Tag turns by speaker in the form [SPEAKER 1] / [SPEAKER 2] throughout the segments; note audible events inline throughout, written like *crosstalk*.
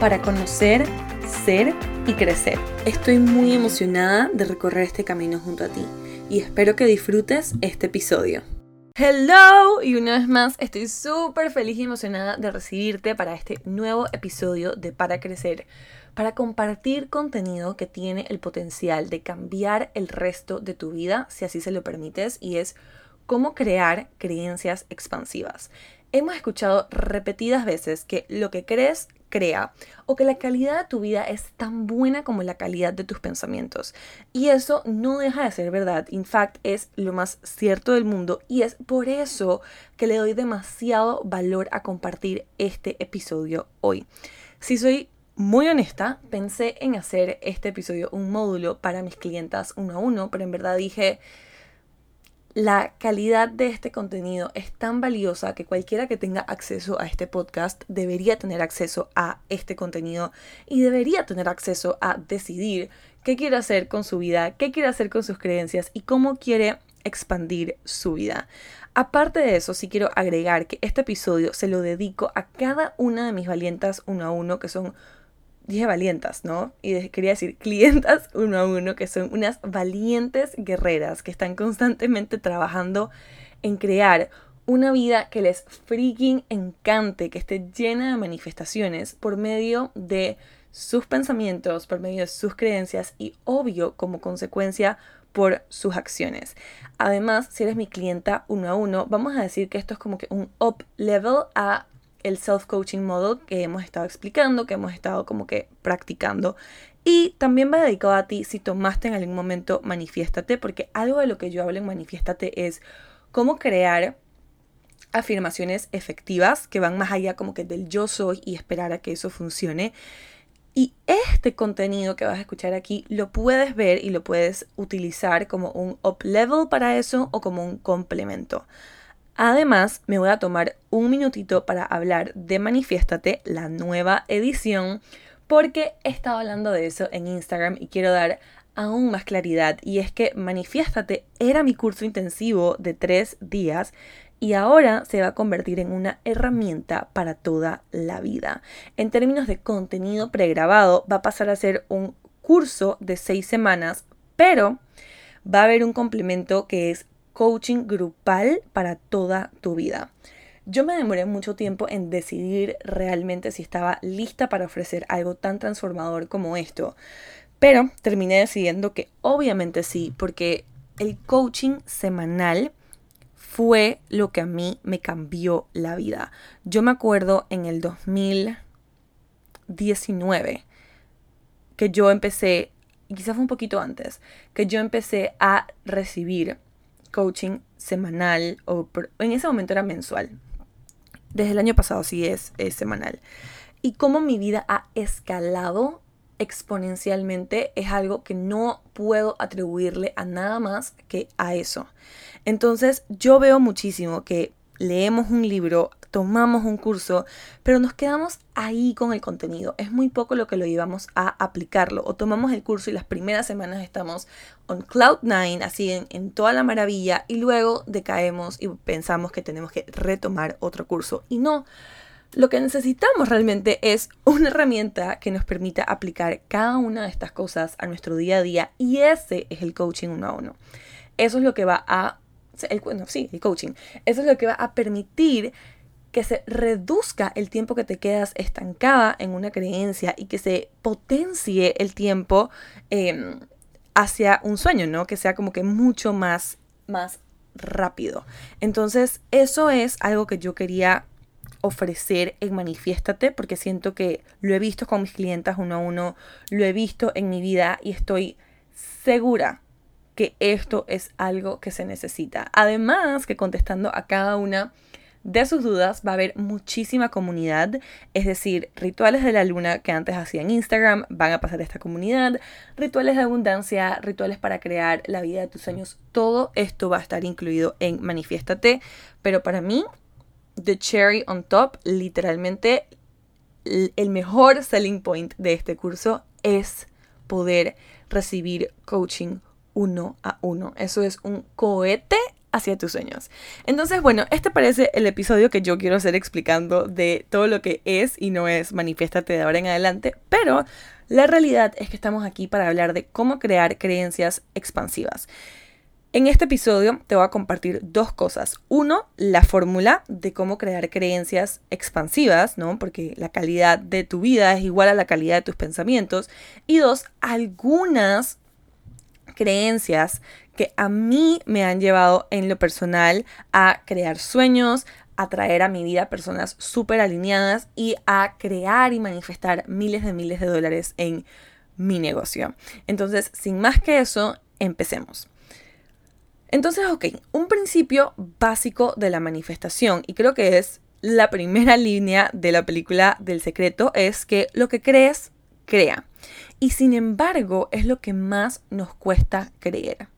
[SPEAKER 1] para conocer, ser y crecer. Estoy muy emocionada de recorrer este camino junto a ti y espero que disfrutes este episodio. Hello y una vez más estoy súper feliz y emocionada de recibirte para este nuevo episodio de Para Crecer, para compartir contenido que tiene el potencial de cambiar el resto de tu vida si así se lo permites y es cómo crear creencias expansivas. Hemos escuchado repetidas veces que lo que crees crea o que la calidad de tu vida es tan buena como la calidad de tus pensamientos. Y eso no deja de ser verdad, in fact es lo más cierto del mundo y es por eso que le doy demasiado valor a compartir este episodio hoy. Si soy muy honesta, pensé en hacer este episodio un módulo para mis clientas uno a uno, pero en verdad dije, la calidad de este contenido es tan valiosa que cualquiera que tenga acceso a este podcast debería tener acceso a este contenido y debería tener acceso a decidir qué quiere hacer con su vida, qué quiere hacer con sus creencias y cómo quiere expandir su vida. Aparte de eso, sí quiero agregar que este episodio se lo dedico a cada una de mis valientas uno a uno, que son dije valientas, ¿no? Y quería decir clientas *laughs* uno a uno, que son unas valientes guerreras que están constantemente trabajando en crear una vida que les freaking encante, que esté llena de manifestaciones por medio de sus pensamientos, por medio de sus creencias y obvio como consecuencia por sus acciones. Además, si eres mi clienta uno a uno, vamos a decir que esto es como que un up level a el self-coaching model que hemos estado explicando, que hemos estado como que practicando. Y también va dedicado a ti si tomaste en algún momento Manifiéstate, porque algo de lo que yo hablo en Manifiéstate es cómo crear afirmaciones efectivas que van más allá como que del yo soy y esperar a que eso funcione. Y este contenido que vas a escuchar aquí lo puedes ver y lo puedes utilizar como un up level para eso o como un complemento. Además, me voy a tomar un minutito para hablar de Manifiéstate, la nueva edición, porque he estado hablando de eso en Instagram y quiero dar aún más claridad. Y es que Manifiéstate era mi curso intensivo de tres días y ahora se va a convertir en una herramienta para toda la vida. En términos de contenido pregrabado, va a pasar a ser un curso de seis semanas, pero va a haber un complemento que es coaching grupal para toda tu vida. Yo me demoré mucho tiempo en decidir realmente si estaba lista para ofrecer algo tan transformador como esto, pero terminé decidiendo que obviamente sí, porque el coaching semanal fue lo que a mí me cambió la vida. Yo me acuerdo en el 2019 que yo empecé, quizás fue un poquito antes, que yo empecé a recibir coaching semanal, o en ese momento era mensual. Desde el año pasado sí es, semanal. Y cómo mi vida ha escalado exponencialmente es algo que no puedo atribuirle a nada más que a eso. Entonces yo veo muchísimo que leemos un libro, tomamos un curso, pero nos quedamos ahí con el contenido. Es muy poco lo que lo llevamos a aplicarlo. O tomamos el curso y las primeras semanas estamos on cloud nine, así en, toda la maravilla, y luego decaemos y pensamos que tenemos que retomar otro curso. Y no. Lo que necesitamos realmente es una herramienta que nos permita aplicar cada una de estas cosas a nuestro día a día y ese es el coaching uno a uno. Eso es lo que va a el coaching. Eso es lo que va a permitir que se reduzca el tiempo que te quedas estancada en una creencia y que se potencie el tiempo em, hacia un sueño, ¿no? Que sea como que mucho más, más rápido. Entonces, eso es algo que yo quería ofrecer en Manifiéstate porque siento que lo he visto con mis clientas uno a uno, lo he visto en mi vida y estoy segura que esto es algo que se necesita. Además que contestando a cada una de sus dudas. Va a haber muchísima comunidad, es decir, rituales de la luna que antes hacía en Instagram van a pasar a esta comunidad, rituales de abundancia, rituales para crear la vida de tus sueños. Todo esto va a estar incluido en Manifiéstate, pero para mí, the cherry on top, literalmente el mejor selling point de este curso es poder recibir coaching uno a uno. Eso es un cohete hacia tus sueños. Entonces, bueno, este parece el episodio que yo quiero hacer explicando de todo lo que es y no es Manifiéstate de ahora en adelante, pero la realidad es que estamos aquí para hablar de cómo crear creencias expansivas. En este episodio te voy a compartir dos cosas. Uno, la fórmula de cómo crear creencias expansivas, ¿no? Porque la calidad de tu vida es igual a la calidad de tus pensamientos. Y dos, algunas creencias que a mí me han llevado en lo personal a crear sueños, a traer a mi vida personas súper alineadas y a crear y manifestar miles de miles de dólares en mi negocio. Entonces, sin más que eso, empecemos. Entonces, ok, un principio básico de la manifestación, y creo que es la primera *laughs* línea de la película del secreto, es que lo que crees, crea. Y sin embargo, es lo que más nos cuesta creer.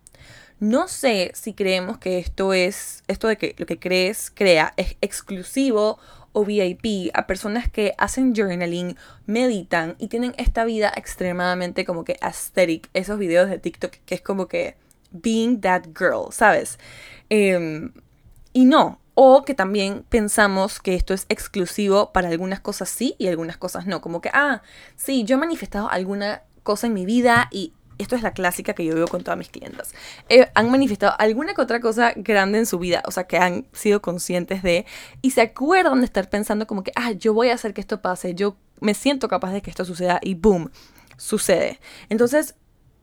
[SPEAKER 1] No sé si creemos que esto es, esto de que lo que crees, crea, es exclusivo o VIP a personas que hacen journaling, meditan y tienen esta vida extremadamente como que aesthetic. Esos videos de TikTok que es como que being that girl, ¿sabes? Em, y no, o que también pensamos que esto es exclusivo para algunas cosas sí y algunas cosas no. Como que, ah, sí, yo he manifestado alguna cosa en mi vida y esto es la clásica que yo veo con todas mis clientas. Eh, han manifestado alguna que otra cosa grande en su vida, o sea, que han sido conscientes de y se acuerdan de estar pensando como que, ah, yo voy a hacer que esto pase, yo me siento capaz de que esto suceda y boom, sucede. Entonces,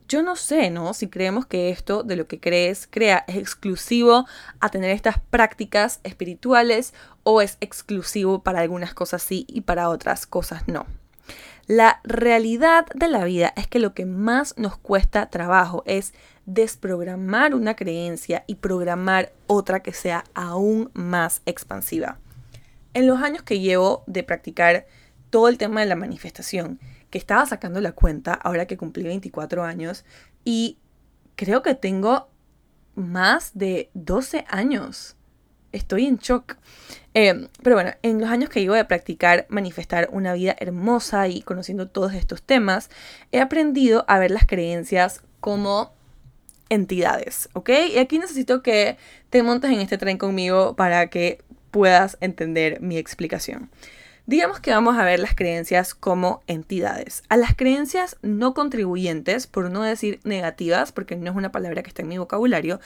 [SPEAKER 1] yo no sé, ¿no? Si creemos que esto de lo que crees, crea, es exclusivo a tener estas prácticas espirituales o es exclusivo para algunas cosas sí y para otras cosas no. La realidad de la vida es que lo que más nos cuesta trabajo es desprogramar una creencia y programar otra que sea aún más expansiva. En los años que llevo de practicar todo el tema de la manifestación, que estaba sacando la cuenta ahora que cumplí 24 años y creo que tengo más de 12 años. Estoy en shock. Em, pero bueno, en los años que llevo de practicar manifestar una vida hermosa y conociendo todos estos temas, he aprendido a ver las creencias como entidades, ¿ok? Y aquí necesito que te montes en este tren conmigo para que puedas entender mi explicación. Digamos que vamos a ver las creencias como entidades. A las creencias no contribuyentes, por no decir negativas, porque no es una palabra que está en mi vocabulario,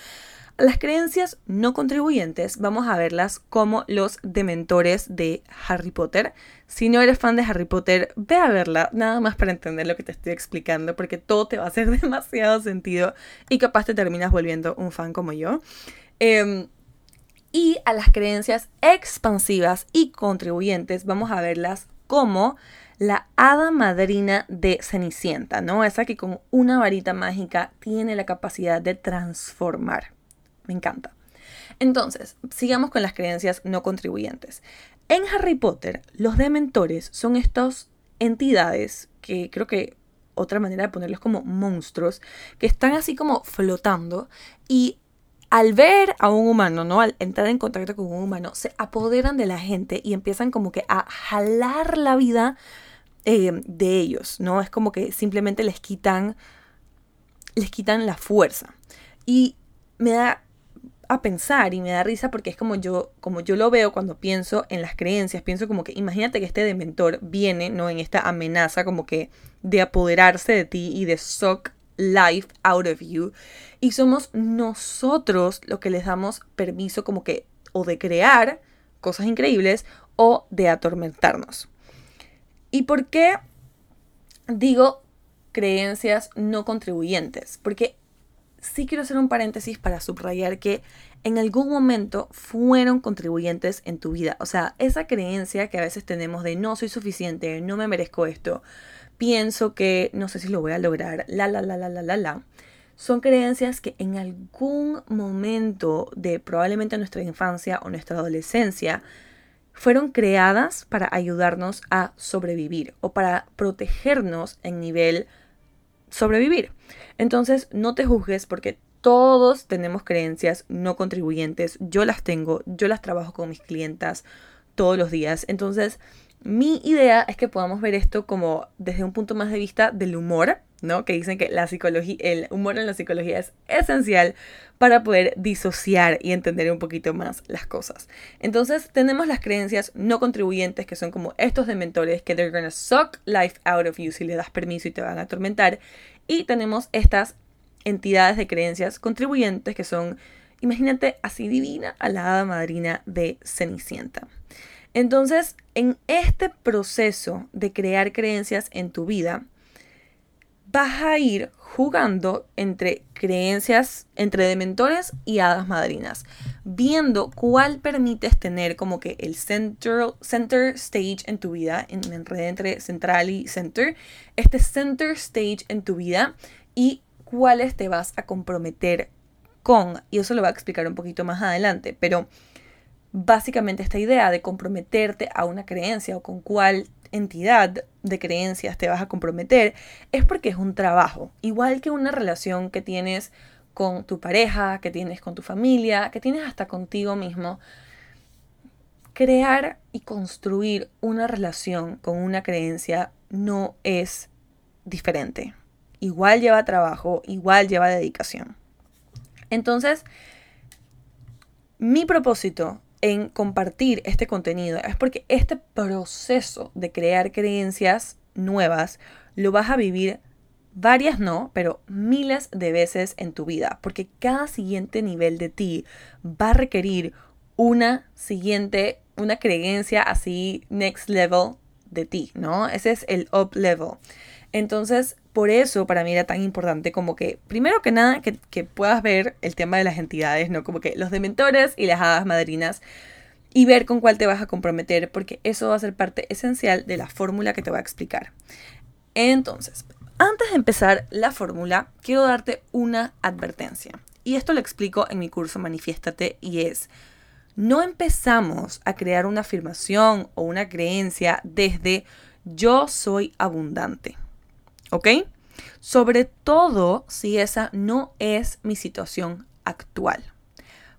[SPEAKER 1] las creencias no contribuyentes vamos a verlas como los dementores de Harry Potter. Si no eres fan de Harry Potter, ve a verla, nada más para entender lo que te estoy explicando, porque todo te va a hacer *laughs* demasiado sentido y capaz te terminas volviendo un fan como yo. Eh, y a las creencias expansivas y contribuyentes vamos a verlas como la hada madrina de Cenicienta, ¿no? Esa que con una varita mágica tiene la capacidad de transformar. Me encanta. Entonces, sigamos con las creencias no contribuyentes. En Harry Potter, los dementores son estas entidades que creo que otra manera de ponerlos como monstruos, que están así como flotando y al ver a un humano, ¿no? Al entrar en contacto con un humano, se apoderan de la gente y empiezan como que a jalar la vida eh, de ellos, ¿no? Es como que simplemente les quitan, les quitan la fuerza. Y me da a pensar y me da risa porque es como yo, como yo lo veo cuando pienso en las creencias, pienso como que imagínate que este dementor viene, ¿no? En esta amenaza como que de apoderarse de ti y de suck life out of you. Y somos nosotros los que les damos permiso como que o de crear cosas increíbles o de atormentarnos. ¿Y por qué digo creencias no contribuyentes? Porque sí quiero hacer un paréntesis para subrayar que en algún momento fueron contribuyentes en tu vida. O sea, esa creencia que a veces tenemos de no soy suficiente, no me merezco esto, pienso que no sé si lo voy a lograr, la, la, la, la, la, la, la, son creencias que en algún momento de probablemente nuestra infancia o nuestra adolescencia fueron creadas para ayudarnos a sobrevivir o para protegernos en nivel sobrevivir. Entonces, no te juzgues porque todos tenemos creencias no contribuyentes. Yo las tengo, yo las trabajo con mis clientas todos los días. Entonces, mi idea es que podamos ver esto como desde un punto más de vista del humor, ¿no? Que dicen que la psicología, el humor en la psicología es esencial para poder disociar y entender un poquito más las cosas. Entonces, tenemos las creencias no contribuyentes que son como estos de mentores que they're gonna suck life out of you si le das permiso y te van a atormentar. Y tenemos estas entidades de creencias contribuyentes que son, imagínate, así divina a la hada madrina de Cenicienta. Entonces, en este proceso de crear creencias en tu vida, vas a ir jugando entre creencias, entre dementores y hadas madrinas, viendo cuál permites tener como que el center, center stage en tu vida, en, entre central y center, este center stage en tu vida y cuáles te vas a comprometer con. Y eso lo va a explicar un poquito más adelante, pero básicamente esta idea de comprometerte a una creencia o con cuál entidad de creencias te vas a comprometer es porque es un trabajo, igual que una relación que tienes con tu pareja, que tienes con tu familia, que tienes hasta contigo mismo. Crear y construir una relación con una creencia no es diferente. Igual lleva trabajo, igual lleva dedicación. Entonces, mi propósito en compartir este contenido es porque este proceso de crear creencias nuevas lo vas a vivir varias no, pero miles de veces en tu vida, porque cada siguiente nivel de ti va a requerir una siguiente, una creencia así next level de ti, ¿no? Ese es el up level. Entonces, por eso para mí era tan importante como que, primero que nada, que, puedas ver el tema de las entidades, ¿no? Como que los dementores y las hadas madrinas y ver con cuál te vas a comprometer, porque eso va a ser parte esencial de la fórmula que te voy a explicar. Entonces, antes de empezar la fórmula, quiero darte una advertencia. Y esto lo explico en mi curso Manifiéstate y es, no empezamos a crear una afirmación o una creencia desde yo soy abundante. ¿Ok? Sobre todo si esa no es mi situación actual.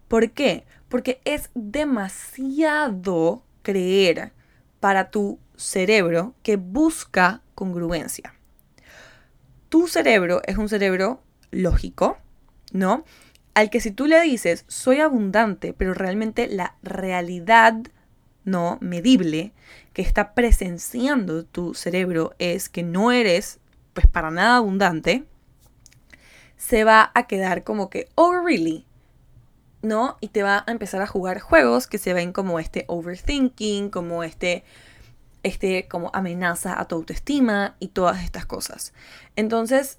[SPEAKER 1] ¿Por qué? Porque es demasiado creer para tu cerebro que busca congruencia. Tu cerebro es un cerebro lógico, ¿no? Al que si tú le dices, soy abundante, pero realmente la realidad no medible que está presenciando tu cerebro es que no eres pues para nada abundante, se va a quedar como que, oh, really, ¿no? Y te va a empezar a jugar juegos que se ven como este overthinking, como este, este, como amenaza a tu autoestima y todas estas cosas. Entonces,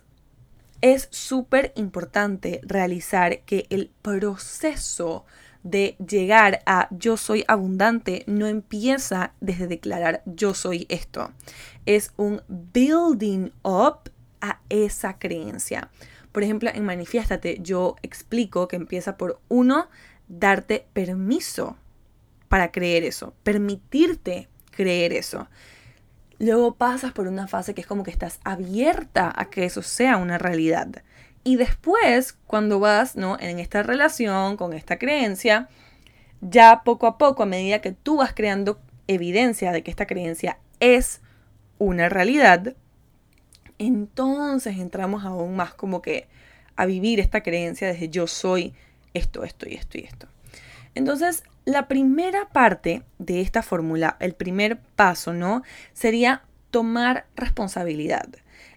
[SPEAKER 1] es súper importante realizar que el proceso de llegar a yo soy abundante no empieza desde declarar yo soy esto. Es un building up a esa creencia. Por ejemplo, en Manifiéstate yo explico que empieza por uno, darte permiso para creer eso, permitirte creer eso. Luego pasas por una fase que es como que estás abierta a que eso sea una realidad. Y después, cuando vas ¿no? en esta relación con esta creencia, ya poco a poco, a medida que tú vas creando evidencia de que esta creencia es una realidad, entonces entramos aún más como que a vivir esta creencia desde yo soy esto, esto y esto y esto. Entonces, la primera parte de esta fórmula, el primer paso, ¿no? Sería tomar responsabilidad.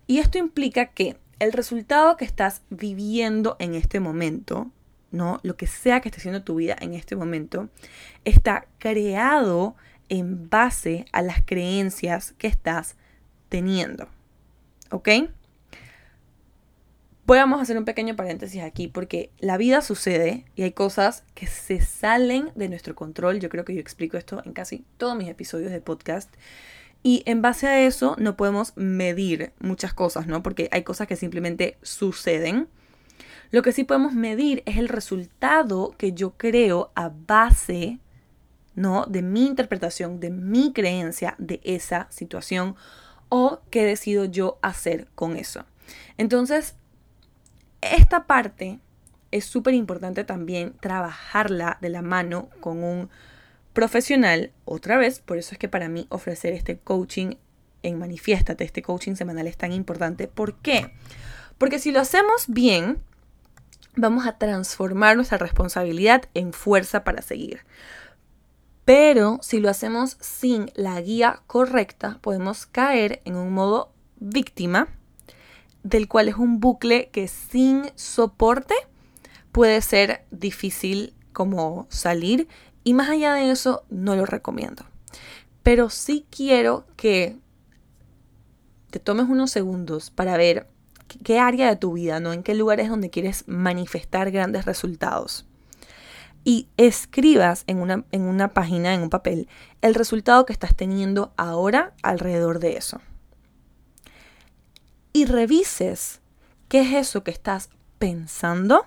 [SPEAKER 1] Y esto implica que el resultado que estás viviendo en este momento, ¿no? Lo que sea que esté haciendo tu vida en este momento, está creado en base a las creencias que estás teniendo. ¿Ok? Vamos a hacer un pequeño paréntesis aquí porque la vida sucede y hay cosas que se salen de nuestro control. Yo creo que yo explico esto en casi todos mis episodios de podcast. Y en base a eso no podemos medir muchas cosas, ¿no? Porque hay cosas que simplemente suceden. Lo que sí podemos medir es el resultado que yo creo a base ¿no? de mi interpretación, de mi creencia de esa situación o qué decido yo hacer con eso. Entonces, esta parte es súper importante también trabajarla de la mano con un profesional, otra vez, por eso es que para mí ofrecer este coaching en Manifiéstate, este coaching semanal es tan importante. ¿Por qué? Porque si lo hacemos bien, vamos a transformar nuestra responsabilidad en fuerza para seguir. Pero si lo hacemos sin la guía correcta, podemos caer en un modo víctima, del cual es un bucle que sin soporte puede ser difícil como salir y más allá de eso no lo recomiendo. Pero sí quiero que te tomes unos segundos para ver qué área de tu vida, ¿no? En qué lugares donde quieres manifestar grandes resultados. Y escribas en una, en una página, en un papel, el resultado que estás teniendo ahora alrededor de eso. Y revises qué es eso que estás pensando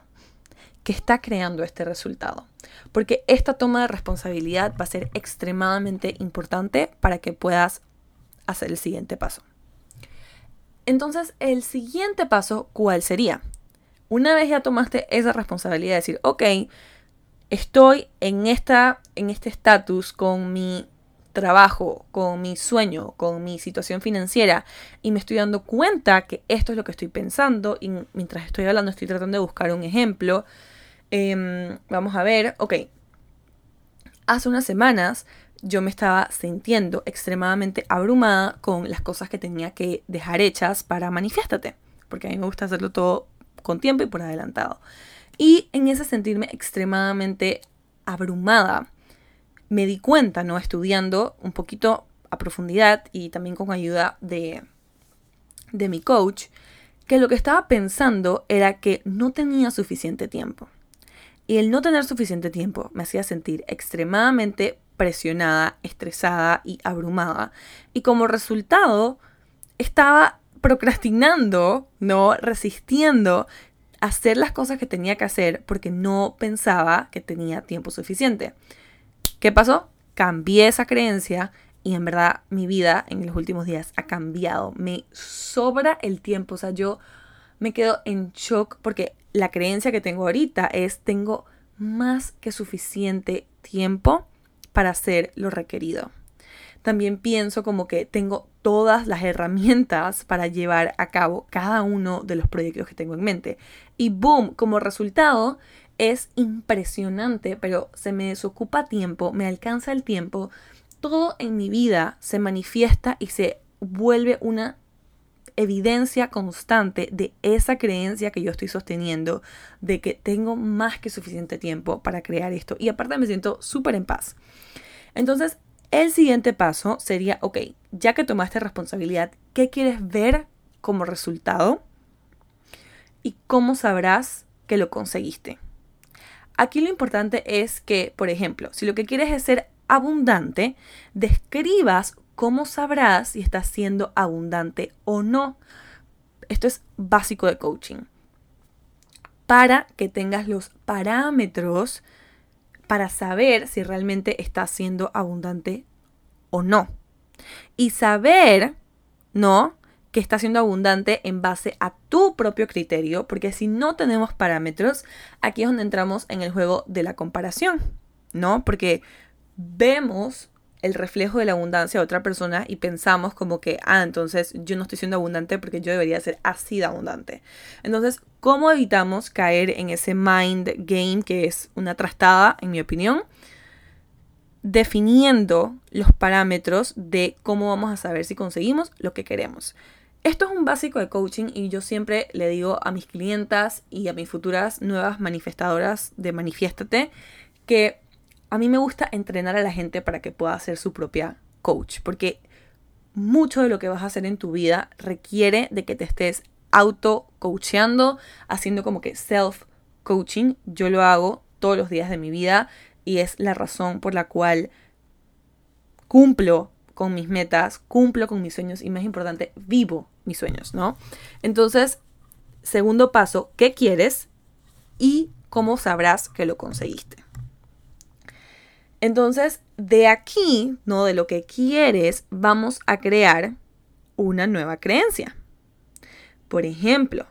[SPEAKER 1] que está creando este resultado. Porque esta toma de responsabilidad va a ser extremadamente importante para que puedas hacer el siguiente paso. Entonces, el siguiente paso, ¿cuál sería? Una vez ya tomaste esa responsabilidad de decir, ok, estoy en, esta, en este estatus con mi trabajo, con mi sueño, con mi situación financiera y me estoy dando cuenta que esto es lo que estoy pensando y mientras estoy hablando estoy tratando de buscar un ejemplo Em, vamos a ver, ok. Hace unas semanas yo me estaba sintiendo extremadamente abrumada con las cosas que tenía que dejar hechas para manifiéstate, porque a mí me gusta hacerlo todo con tiempo y por adelantado. Y en ese sentirme extremadamente abrumada, me di cuenta, ¿no? Estudiando un poquito a profundidad y también con ayuda de, de mi coach, que lo que estaba pensando era que no tenía suficiente tiempo. Y el no tener suficiente tiempo me hacía sentir extremadamente presionada, estresada y abrumada. Y como resultado, estaba procrastinando, no resistiendo hacer las cosas que tenía que hacer porque no pensaba que tenía tiempo suficiente. ¿Qué pasó? Cambié esa creencia y en verdad mi vida en los últimos días ha cambiado. Me sobra el tiempo, o sea, yo me quedo en shock porque la creencia que tengo ahorita es tengo más que suficiente tiempo para hacer lo requerido. También pienso como que tengo todas las herramientas para llevar a cabo cada uno de los proyectos que tengo en mente. Y boom, como resultado es impresionante, pero se me desocupa tiempo, me alcanza el tiempo, todo en mi vida se manifiesta y se vuelve una evidencia constante de esa creencia que yo estoy sosteniendo, de que tengo más que suficiente tiempo para crear esto. Y aparte me siento súper en paz. Entonces, el siguiente paso sería, ok, ya que tomaste responsabilidad, ¿qué quieres ver como resultado? ¿Y cómo sabrás que lo conseguiste? Aquí lo importante es que, por ejemplo, si lo que quieres es ser abundante, describas ¿cómo sabrás si estás siendo abundante o no? Esto es básico de coaching. Para que tengas los parámetros para saber si realmente estás siendo abundante o no. Y saber, ¿no? Que estás siendo abundante en base a tu propio criterio, porque si no tenemos parámetros, aquí es donde entramos en el juego de la comparación, ¿no? Porque vemos el reflejo de la abundancia a otra persona y pensamos como que, ah, entonces yo no estoy siendo abundante porque yo debería ser así de abundante. Entonces, ¿cómo evitamos caer en ese mind game que es una trastada, en mi opinión? Definiendo los parámetros de cómo vamos a saber si conseguimos lo que queremos. Esto es un básico de coaching y yo siempre le digo a mis clientas y a mis futuras nuevas manifestadoras de Manifiéstate que a mí me gusta entrenar a la gente para que pueda ser su propia coach, porque mucho de lo que vas a hacer en tu vida requiere de que te estés auto coacheando, haciendo como que self coaching. Yo lo hago todos los días de mi vida y es la razón por la cual cumplo con mis metas, cumplo con mis sueños y más importante, vivo mis sueños, ¿no? Entonces, segundo paso, ¿qué quieres? y cómo sabrás que lo conseguiste. Entonces, de aquí, no de lo que quieres, vamos a crear una nueva creencia. Por ejemplo,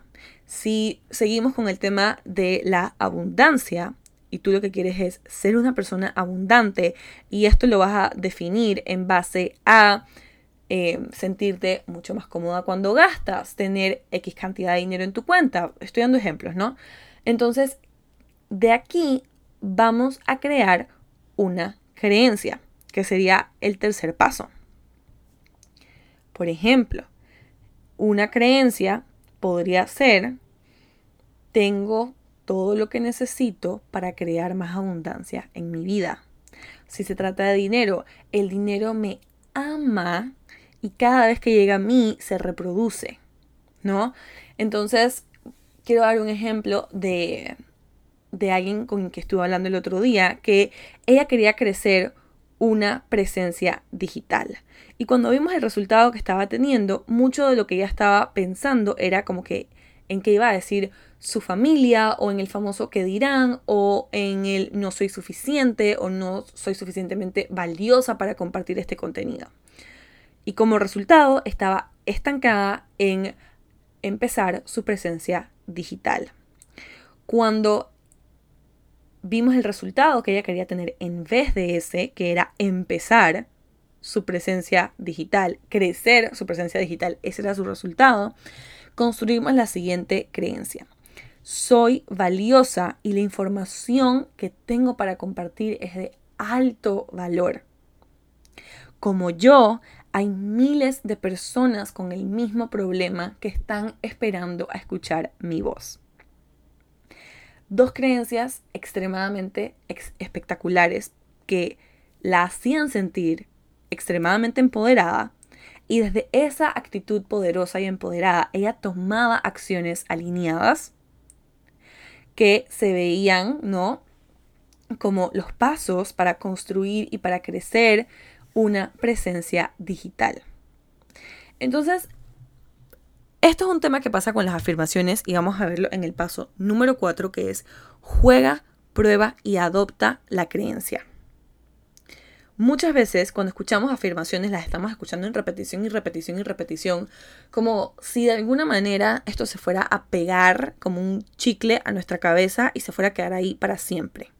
[SPEAKER 1] si seguimos con el tema de la abundancia y tú lo que quieres es ser una persona abundante y esto lo vas a definir en base a eh, sentirte mucho más cómoda cuando gastas, tener X cantidad de dinero en tu cuenta. Estoy dando ejemplos, ¿no? Entonces, de aquí vamos a crear una creencia, que sería el tercer paso. Por ejemplo, una creencia podría ser, tengo todo lo que necesito para crear más abundancia en mi vida. Si se trata de dinero, el dinero me ama y cada vez que llega a mí se reproduce, ¿no? Entonces, quiero dar un ejemplo de, de alguien con quien estuve hablando el otro día, que ella quería crecer una presencia digital. Y cuando vimos el resultado que estaba teniendo, mucho de lo que ella estaba pensando era como que en qué iba a decir su familia o en el famoso que dirán o en el no soy suficiente o no soy suficientemente valiosa para compartir este contenido. Y como resultado estaba estancada en empezar su presencia digital. Cuando vimos el resultado que ella quería tener en vez de ese, que era empezar su presencia digital, crecer su presencia digital, ese era su resultado, construimos la siguiente creencia. Soy valiosa y la información que tengo para compartir es de alto valor. Como yo, hay miles de personas con el mismo problema que están esperando a escuchar mi voz dos creencias extremadamente espectaculares que la hacían sentir extremadamente empoderada y desde esa actitud poderosa y empoderada ella tomaba acciones alineadas que se veían, ¿no? Como los pasos para construir y para crecer una presencia digital. Entonces, esto es un tema que pasa con las afirmaciones y vamos a verlo en el paso número 4 que es juega, prueba y adopta la creencia. Muchas veces cuando escuchamos afirmaciones las estamos escuchando en repetición y repetición y repetición, como si de alguna manera esto se fuera a pegar como un chicle a nuestra cabeza y se fuera a quedar ahí para siempre.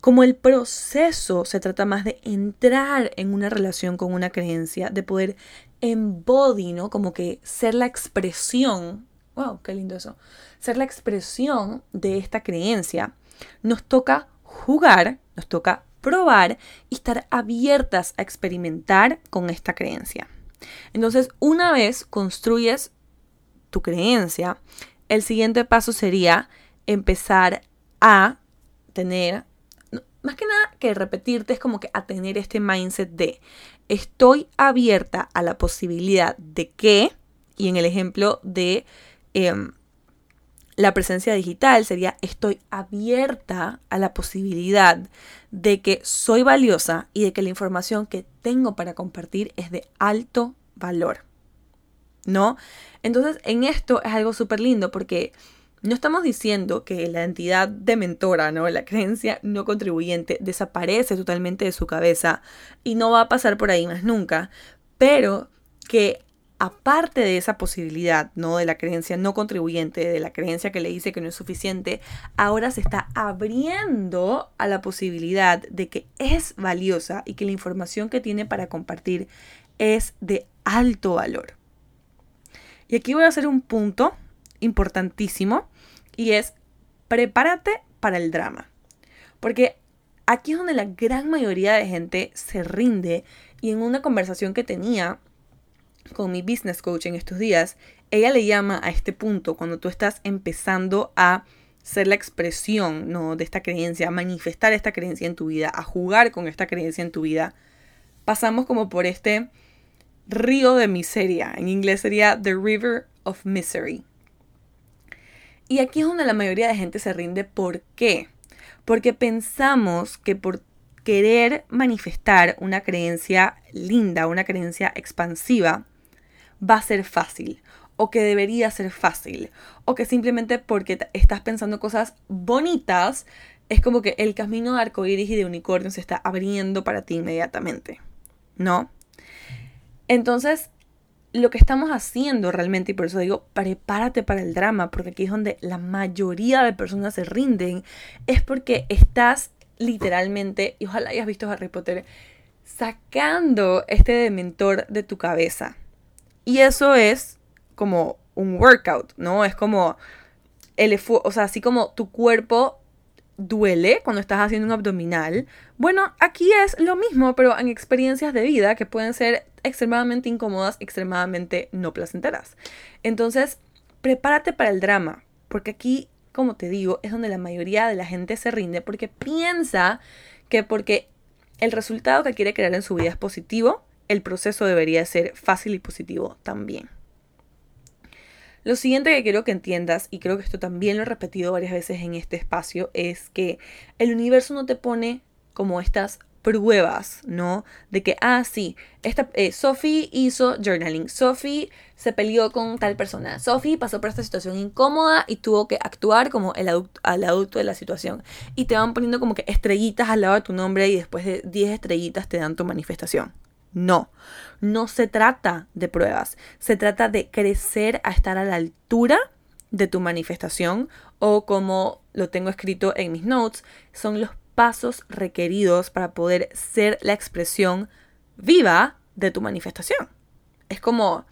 [SPEAKER 1] Como el proceso se trata más de entrar en una relación con una creencia, de poder embody, ¿no? Como que ser la expresión, wow, qué lindo eso, ser la expresión de esta creencia, nos toca jugar, nos toca probar y estar abiertas a experimentar con esta creencia. Entonces, una vez construyes tu creencia, el siguiente paso sería empezar a tener, más que nada que repetirte, es como que a tener este mindset de estoy abierta a la posibilidad de que, y en el ejemplo de em, la presencia digital sería estoy abierta a la posibilidad de que soy valiosa y de que la información que tengo para compartir es de alto valor. ¿No? Entonces, en esto es algo súper lindo porque no estamos diciendo que la entidad de mentora, ¿no? La creencia no contribuyente desaparece totalmente de su cabeza y no va a pasar por ahí más nunca, pero que aparte de esa posibilidad, ¿no? De la creencia no contribuyente, de la creencia que le dice que no es suficiente, ahora se está abriendo a la posibilidad de que es valiosa y que la información que tiene para compartir es de alto valor. Y aquí voy a hacer un punto importantísimo y es prepárate para el drama. Porque aquí es donde la gran mayoría de gente se rinde y en una conversación que tenía con mi business coach en estos días, ella le llama a este punto cuando tú estás empezando a ser la expresión ¿no? de esta creencia, a manifestar esta creencia en tu vida, a jugar con esta creencia en tu vida, pasamos como por este río de miseria. En inglés sería The River of Misery. Y aquí es donde la mayoría de gente se rinde. ¿Por qué? Porque pensamos que por querer manifestar una creencia linda, una creencia expansiva, va a ser fácil o que debería ser fácil o que simplemente porque estás pensando cosas bonitas es como que el camino de arcoíris y de unicornio se está abriendo para ti inmediatamente, ¿no? Entonces, lo que estamos haciendo realmente, y por eso digo, prepárate para el drama, porque aquí es donde la mayoría de personas se rinden, es porque estás literalmente, y ojalá hayas visto Harry Potter, sacando este dementor de tu cabeza. Y eso es como un workout, ¿no? Es como el o sea, así como tu cuerpo duele cuando estás haciendo un abdominal. Bueno, aquí es lo mismo, pero en experiencias de vida que pueden ser extremadamente incómodas, extremadamente no placenteras. Entonces, prepárate para el drama, porque aquí, como te digo, es donde la mayoría de la gente se rinde porque piensa que porque el resultado que quiere crear en su vida es positivo, el proceso debería ser fácil y positivo también. Lo siguiente que quiero que entiendas, y creo que esto también lo he repetido varias veces en este espacio, es que el universo no te pone como estas pruebas, ¿no? De que, ah, sí, esta, eh, Sophie hizo journaling, Sophie se peleó con tal persona, Sophie pasó por esta situación incómoda y tuvo que actuar como el adulto, de la situación. Y te van poniendo como que estrellitas al lado de tu nombre y después de 10 estrellitas te dan tu manifestación. No, no se trata de pruebas, se trata de crecer a estar a la altura de tu manifestación o como lo tengo escrito en mis notes, son los pasos requeridos para poder ser la expresión viva de tu manifestación. Es como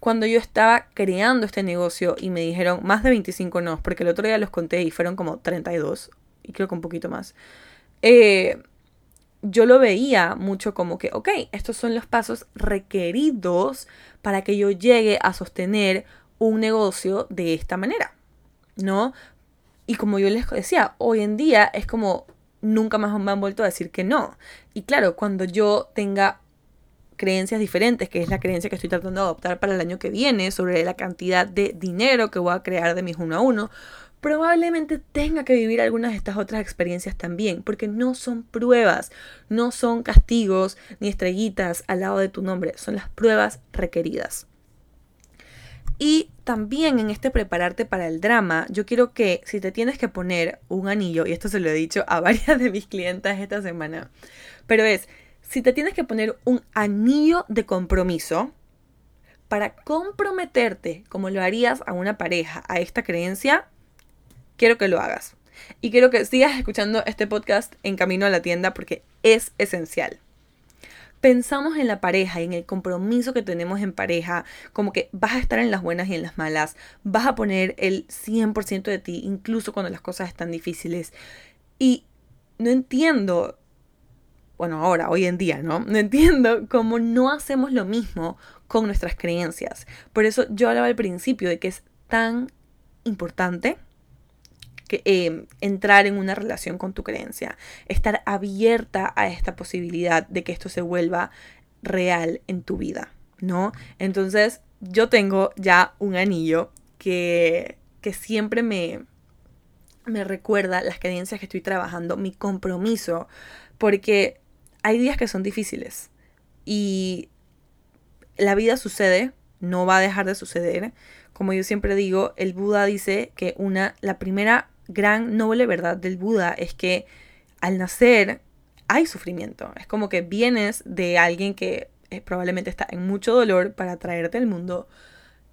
[SPEAKER 1] cuando yo estaba creando este negocio y me dijeron más de 25 no, porque el otro día los conté y fueron como 32, y creo que un poquito más. Eh, yo lo veía mucho como que, ok, estos son los pasos requeridos para que yo llegue a sostener un negocio de esta manera, ¿no? Y como yo les decía, hoy en día es como nunca más me han vuelto a decir que no. Y claro, cuando yo tenga creencias diferentes, que es la creencia que estoy tratando de adoptar para el año que viene, sobre la cantidad de dinero que voy a crear de mis uno a uno, probablemente tenga que vivir algunas de estas otras experiencias también, porque no son pruebas, no son castigos ni estrellitas al lado de tu nombre, son las pruebas requeridas. Y también en este prepararte para el drama, yo quiero que si te tienes que poner un anillo, y esto se lo he dicho a *laughs* varias de mis clientas esta semana, pero es, si te tienes que poner un anillo de compromiso para comprometerte como lo harías a una pareja, a esta creencia, quiero que lo hagas. Y quiero que sigas escuchando este podcast en camino a la tienda porque es esencial. Pensamos en la pareja y en el compromiso que tenemos en pareja, como que vas a estar en las buenas y en las malas, vas a poner el 100% de ti, incluso cuando las cosas están difíciles. Y no entiendo, bueno, ahora, hoy en día, ¿no? No entiendo cómo no hacemos lo mismo con nuestras creencias. Por eso yo hablaba al principio de que es tan importante Em, entrar en una relación con tu creencia, estar abierta a esta posibilidad de que esto se vuelva real en tu vida, ¿no? Entonces, yo tengo ya un anillo que, que siempre me, me recuerda las creencias que estoy trabajando, mi compromiso, porque hay días que son difíciles y la vida sucede, no va a dejar de suceder. Como yo siempre digo, el Buda dice que una, la primera gran noble verdad del Buda es que al nacer hay sufrimiento. Es como que vienes de alguien que eh, probablemente está en mucho dolor para traerte al mundo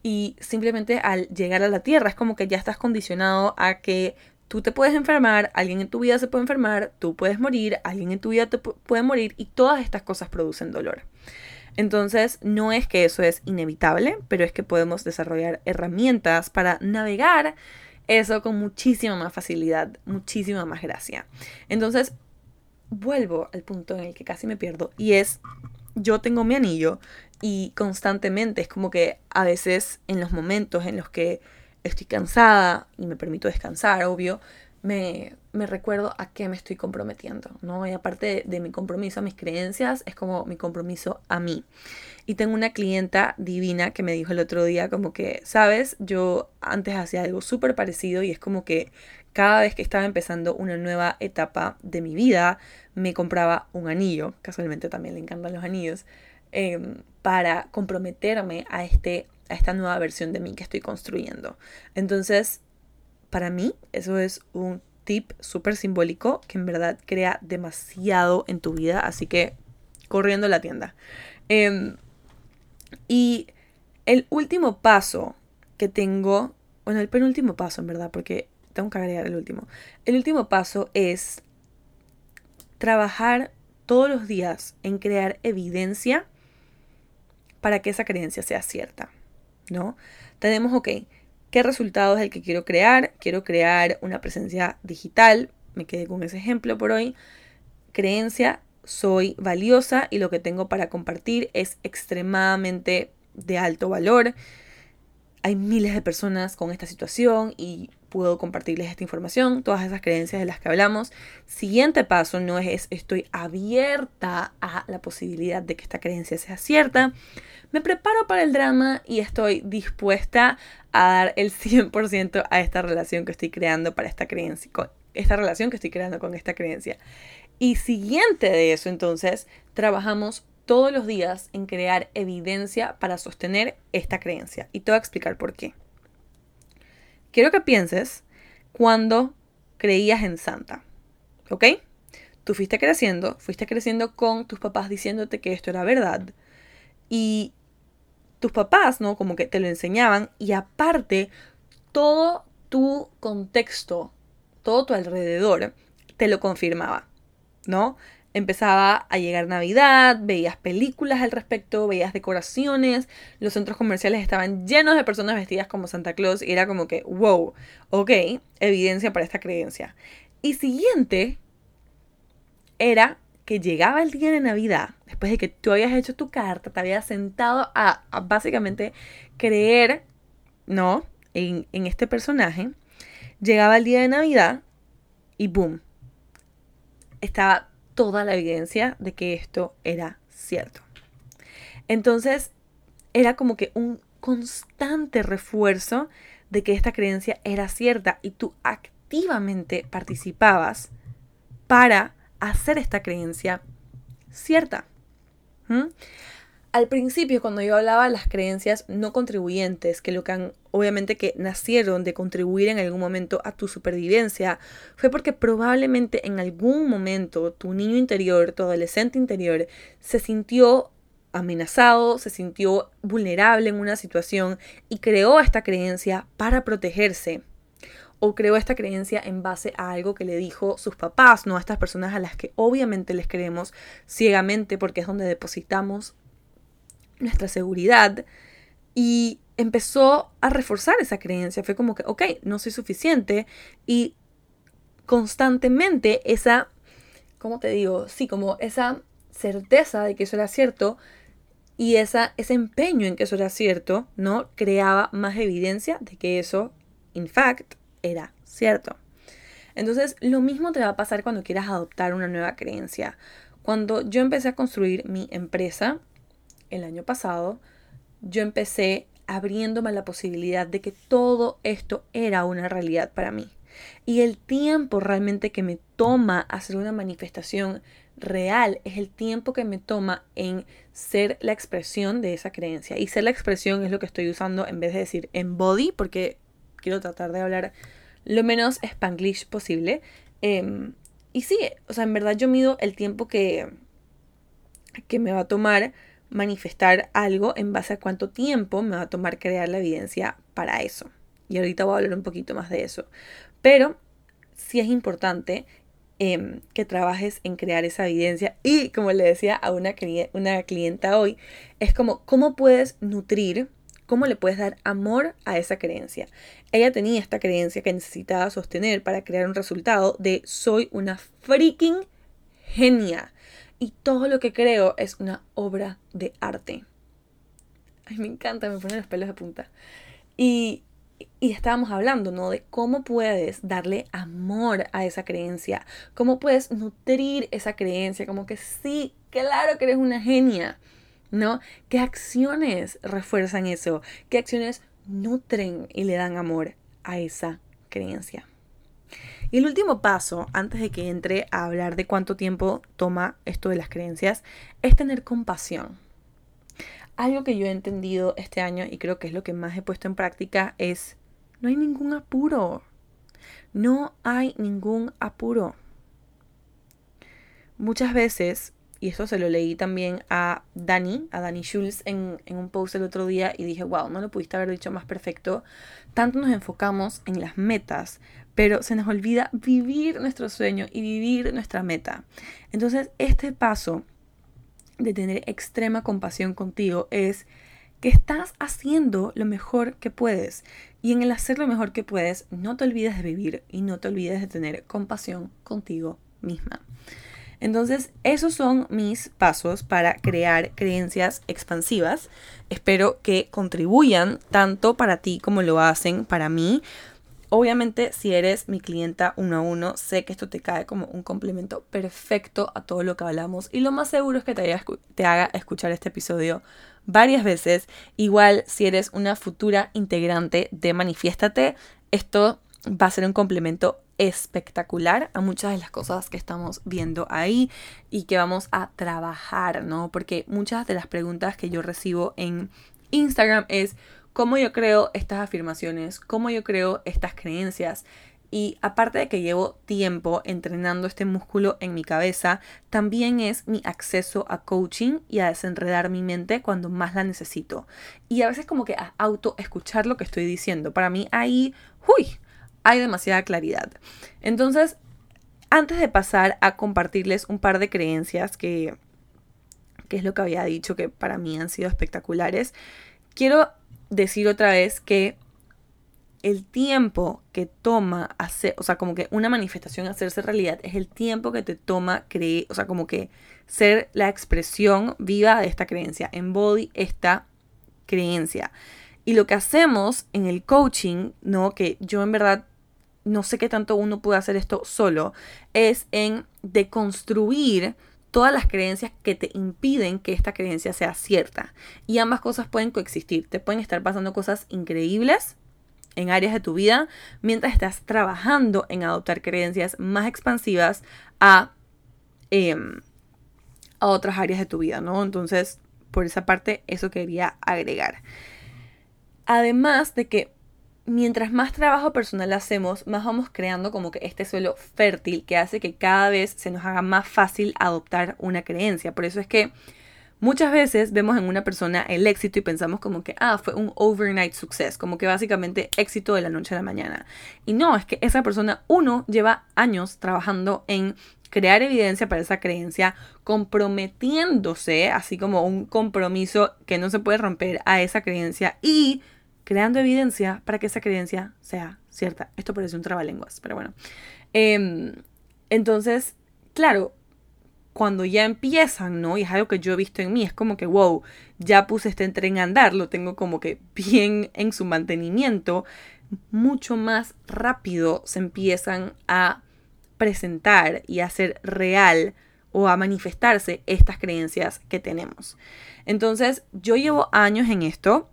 [SPEAKER 1] y simplemente al llegar a la tierra es como que ya estás condicionado a que tú te puedes enfermar, alguien en tu vida se puede enfermar, tú puedes morir, alguien en tu vida te puede morir y todas estas cosas producen dolor. Entonces, no es que eso es inevitable, pero es que podemos desarrollar herramientas para navegar eso con muchísima más facilidad, muchísima más gracia. Entonces, vuelvo al punto en el que casi me pierdo y es, yo tengo mi anillo y constantemente es como que a veces en los momentos en los que estoy cansada y me permito descansar, obvio, me, me recuerdo a qué me estoy comprometiendo, ¿no? Y aparte de, mi compromiso a mis creencias, es como mi compromiso a mí. Y tengo una clienta divina que me dijo el otro día como que, sabes, yo antes hacía algo súper parecido y es como que cada vez que estaba empezando una nueva etapa de mi vida, me compraba un anillo, casualmente también le encantan los anillos, em, para comprometerme a, este, a esta nueva versión de mí que estoy construyendo. Entonces, para mí, eso es un tip súper simbólico que en verdad crea demasiado en tu vida, así que corriendo a la tienda. Em, y el último paso que tengo, bueno, el penúltimo paso en verdad, porque tengo que agregar el último. El último paso es trabajar todos los días en crear evidencia para que esa creencia sea cierta, ¿no? Tenemos, ok, ¿Qué resultado es el que quiero crear? Quiero crear una presencia digital. Me quedé con ese ejemplo por hoy. Creencia, soy valiosa y lo que tengo para compartir es extremadamente de alto valor. Hay miles de personas con esta situación y puedo compartirles esta información, todas esas creencias de las que hablamos. Siguiente paso no es estoy abierta a la posibilidad de que esta creencia sea cierta. Me preparo para el drama y estoy dispuesta a dar el 100% a esta relación que estoy creando para esta creencia, esta relación que estoy creando con esta creencia. Y siguiente de eso, entonces, trabajamos todos los días en crear evidencia para sostener esta creencia. Y te voy a explicar por qué. Quiero que pienses cuando creías en Santa. ¿Ok? Tú fuiste creciendo, fuiste creciendo con tus papás diciéndote que esto era verdad. Y tus papás, ¿no? Como que te lo enseñaban y aparte todo tu contexto, todo tu alrededor te lo confirmaba, ¿no? Empezaba a llegar Navidad, veías películas al respecto, veías decoraciones, los centros comerciales estaban llenos de personas vestidas como Santa Claus y era como que, wow, ok, evidencia para esta creencia. Y siguiente era que llegaba el día de Navidad, después de que tú habías hecho tu carta, te habías sentado a, básicamente creer, ¿no? En, en este personaje, llegaba el día de Navidad y boom, estaba toda la evidencia de que esto era cierto. Entonces, era como que un constante refuerzo de que esta creencia era cierta y tú activamente participabas para hacer esta creencia cierta. Al principio, cuando yo hablaba de las creencias no contribuyentes, que lo que han, obviamente que nacieron de contribuir en algún momento a tu supervivencia, fue porque probablemente en algún momento tu niño interior, tu adolescente interior, se sintió amenazado, se sintió vulnerable en una situación y creó esta creencia para protegerse. O creó esta creencia en base a algo que le dijo sus papás, no a estas personas a las que obviamente les creemos ciegamente porque es donde depositamos nuestra seguridad y empezó a reforzar esa creencia. Fue como que, ok, no soy suficiente y constantemente esa, ¿cómo te digo? Sí, como esa certeza de que eso era cierto y esa, ese empeño en que eso era cierto, ¿no? Creaba más evidencia de que eso, in fact, era cierto. Entonces, lo mismo te va a pasar cuando quieras adoptar una nueva creencia. Cuando yo empecé a construir mi empresa el año pasado, yo empecé abriéndome la posibilidad de que todo esto era una realidad para mí. Y el tiempo realmente que me toma hacer una manifestación real es el tiempo que me toma en ser la expresión de esa creencia. Y ser la expresión es lo que estoy usando en vez de decir embody, porque quiero tratar de hablar lo menos spanglish posible. Em, y sí, o sea, en verdad yo mido el tiempo que, que me va a tomar manifestar algo en base a cuánto tiempo me va a tomar crear la evidencia para eso. Y ahorita voy a hablar un poquito más de eso. Pero sí es importante em, que trabajes en crear esa evidencia. Y como le decía a una, una clienta hoy, es como cómo puedes nutrir ¿Cómo le puedes dar amor a esa creencia? Ella tenía esta creencia que necesitaba sostener para crear un resultado de soy una freaking genia y todo lo que creo es una obra de arte. Ay, me encanta, me ponen los pelos de punta. Y, y estábamos hablando, ¿no? De cómo puedes darle amor a esa creencia, cómo puedes nutrir esa creencia, como que sí, claro que eres una genia. ¿no? ¿Qué acciones refuerzan eso? ¿Qué acciones nutren y le dan amor a esa creencia? Y el último paso, antes de que entre a hablar de cuánto tiempo toma esto de las creencias, es tener compasión. algo que yo he entendido este año y creo que es lo que más he puesto en práctica es, no hay ningún apuro. No hay ningún apuro. Muchas veces, y esto se lo leí también a Dani, a Dani Schulz en, en un post el otro día y dije, wow, no lo pudiste haber dicho más perfecto. Tanto nos enfocamos en las metas, pero se nos olvida vivir nuestro sueño y vivir nuestra meta. Entonces, este paso de tener extrema compasión contigo es que estás haciendo lo mejor que puedes. Y en el hacer lo mejor que puedes, no te olvides de vivir y no te olvides de tener compasión contigo misma. Entonces, esos son mis pasos para crear creencias expansivas. Espero que contribuyan tanto para ti como lo hacen para mí. Obviamente, si eres mi clienta uno a uno, sé que esto te cae como un complemento perfecto a todo lo que hablamos y lo más seguro es que te, te haga escuchar este episodio varias veces. Igual, si eres una futura integrante de Manifiéstate, esto va a ser un complemento espectacular a muchas de las cosas que estamos viendo ahí y que vamos a trabajar, ¿no? Porque muchas de las preguntas que yo recibo en Instagram es cómo yo creo estas afirmaciones, cómo yo creo estas creencias. Y aparte de que llevo tiempo entrenando este músculo en mi cabeza, también es mi acceso a coaching y a desenredar mi mente cuando más la necesito. Y a veces como que a auto escuchar lo que estoy diciendo. Para mí ahí, uy, hay demasiada claridad. Entonces, antes de pasar a compartirles un par de creencias que, que es lo que había dicho que para mí han sido espectaculares, quiero decir otra vez que el tiempo que toma hacer, o sea, como que una manifestación hacerse realidad es el tiempo que te toma creer, o sea, como que ser la expresión viva de esta creencia, embody esta creencia. Y lo que hacemos en el coaching, ¿no? Que yo en verdad no sé qué tanto uno puede hacer esto solo, es en deconstruir todas las creencias que te impiden que esta creencia sea cierta. Y ambas cosas pueden coexistir. Te pueden estar pasando cosas increíbles en áreas de tu vida mientras estás trabajando en adoptar creencias más expansivas a, em, a otras áreas de tu vida, ¿no? Entonces, por esa parte, eso quería agregar. Además de que mientras más trabajo personal hacemos, más vamos creando como que este suelo fértil que hace que cada vez se nos haga más fácil adoptar una creencia. Por eso es que muchas veces vemos en una persona el éxito y pensamos como que, ah, fue un overnight success, como que básicamente éxito de la noche a la mañana. Y no, es que esa persona, uno, lleva años trabajando en crear evidencia para esa creencia, comprometiéndose, así como un compromiso que no se puede romper a esa creencia y creando evidencia para que esa creencia sea cierta. Esto parece un trabalenguas, pero bueno. Em, entonces, claro, cuando ya empiezan, ¿no? Y es algo que yo he visto en mí, es como que, wow, ya puse este tren a andar, lo tengo como que bien en su mantenimiento, mucho más rápido se empiezan a presentar y a hacer real o a manifestarse estas creencias que tenemos. Entonces, yo llevo años en esto,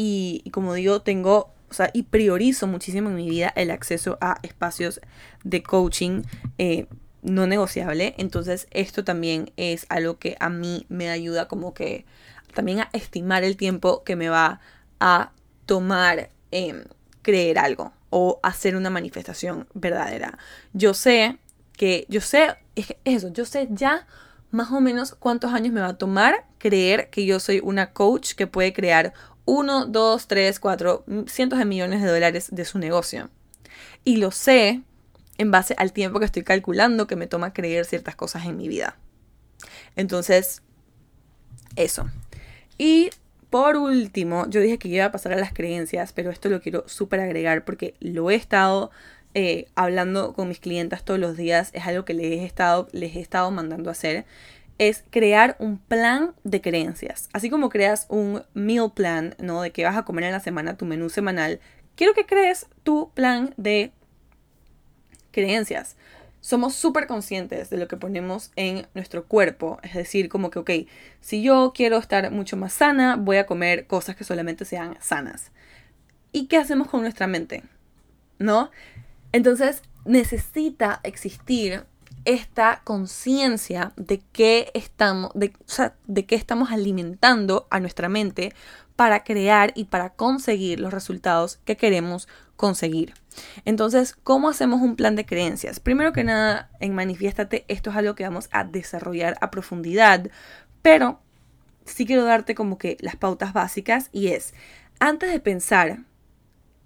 [SPEAKER 1] y, como digo, tengo, o sea, y priorizo muchísimo en mi vida el acceso a espacios de coaching eh, no negociable. Entonces, esto también es algo que a mí me ayuda como que también a estimar el tiempo que me va a tomar em, creer algo o hacer una manifestación verdadera. Yo sé que, yo sé, es eso, yo sé ya más o menos cuántos años me va a tomar creer que yo soy una coach que puede crear 1, 2, 3, 4, cientos de millones de dólares de su negocio. Y lo sé en base al tiempo que estoy calculando que me toma creer ciertas cosas en mi vida. Entonces, eso. Y por último, yo dije que iba a pasar a las creencias, pero esto lo quiero súper agregar porque lo he estado eh, hablando con mis clientas todos los días, es algo que les he estado, les he estado mandando a hacer es crear un plan de creencias. Así como creas un meal plan, ¿no? De qué vas a comer en la semana, tu menú semanal. Quiero que crees tu plan de creencias. Somos súper conscientes de lo que ponemos en nuestro cuerpo. Es decir, como que, ok, si yo quiero estar mucho más sana, voy a comer cosas que solamente sean sanas. ¿Y qué hacemos con nuestra mente? ¿No? Entonces, necesita existir esta conciencia de qué estamos, de, qué estamos alimentando a nuestra mente para crear y para conseguir los resultados que queremos conseguir. Entonces, ¿cómo hacemos un plan de creencias? Primero que nada, en Manifiéstate, esto es algo que vamos a desarrollar a profundidad, pero sí quiero darte como que las pautas básicas y es, antes de pensar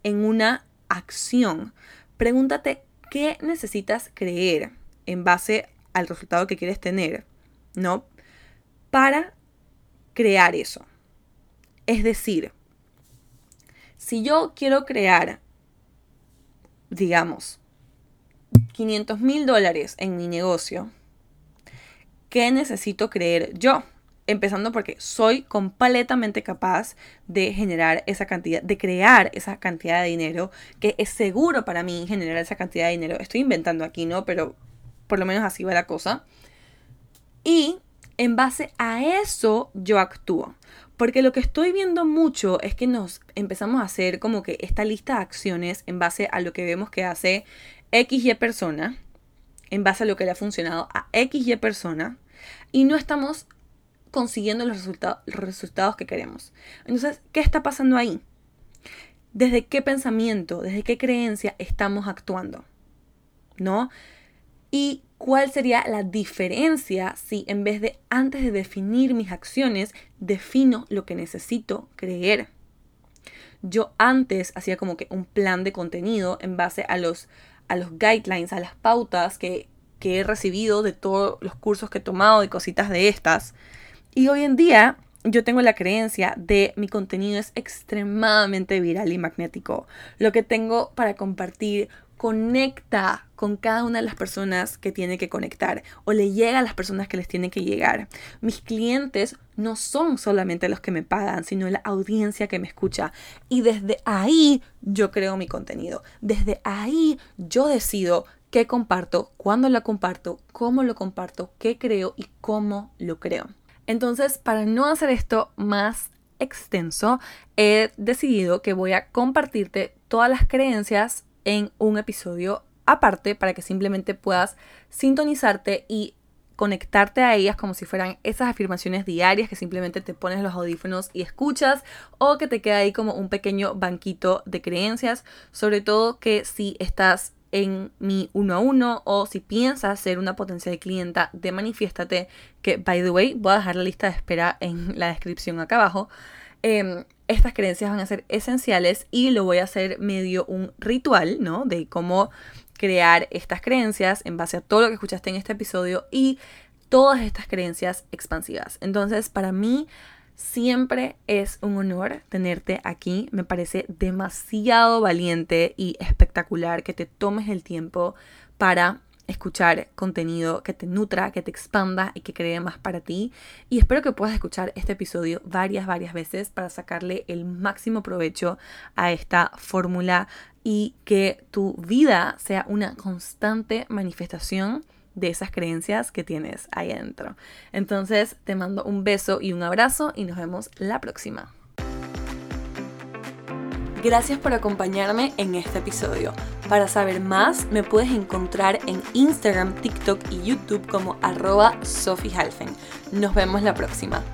[SPEAKER 1] en una acción, pregúntate qué necesitas creer en base al resultado que quieres tener, ¿no? Para crear eso. Es decir, si yo quiero crear, digamos, 500 mil dólares en mi negocio, ¿qué necesito creer yo? Empezando porque soy completamente capaz de generar esa cantidad, de crear esa cantidad de dinero, que es seguro para mí generar esa cantidad de dinero. Estoy inventando aquí, ¿no? Pero por lo menos así va la cosa. Y en base a eso yo actúo. Porque lo que estoy viendo mucho es que nos empezamos a hacer como que esta lista de acciones en base a lo que vemos que hace XY persona, en base a lo que le ha funcionado a XY persona, y no estamos consiguiendo los, resultados, los resultados que queremos. Entonces, ¿qué está pasando ahí? ¿Desde qué pensamiento, desde qué creencia estamos actuando? ¿No? ¿Y cuál sería la diferencia si en vez de antes de definir mis acciones, defino lo que necesito creer? Yo antes hacía como que un plan de contenido en base a los, a los guidelines, a las pautas que, que he recibido de todos los cursos que he tomado y cositas de estas. Y hoy en día yo tengo la creencia de mi contenido es extremadamente viral y magnético. Lo que tengo para compartir conecta con cada una de las personas que tiene que conectar o le llega a las personas que les tiene que llegar. Mis clientes no son solamente los que me pagan, sino la audiencia que me escucha. Y desde ahí yo creo mi contenido. Desde ahí yo decido qué comparto, cuándo lo comparto, cómo lo comparto, qué creo y cómo lo creo. Entonces, para no hacer esto más extenso, he decidido que voy a compartirte todas las creencias en un episodio aparte para que simplemente puedas sintonizarte y conectarte a ellas como si fueran esas afirmaciones diarias que simplemente te pones los audífonos y escuchas o que te queda ahí como un pequeño banquito de creencias, sobre todo que si estás en mi uno a uno o si piensas ser una potencial clienta de Manifiéstate, que by the way voy a dejar la lista de espera en la descripción acá abajo. Em, estas creencias van a ser esenciales y lo voy a hacer medio un ritual, ¿no? De cómo crear estas creencias en base a todo lo que escuchaste en este episodio y todas estas creencias expansivas. Entonces, para mí siempre es un honor tenerte aquí. Me parece demasiado valiente y espectacular que te tomes el tiempo para escuchar contenido que te nutra, que te expanda y que cree más para ti. Y espero que puedas escuchar este episodio varias, varias veces para sacarle el máximo provecho a esta fórmula y que tu vida sea una constante manifestación de esas creencias que tienes ahí adentro. Entonces te mando un beso y un abrazo y nos vemos la próxima. Gracias por acompañarme en este episodio. Para saber más, me puedes encontrar en Instagram, TikTok y YouTube como arroba Sophie Nos vemos la próxima.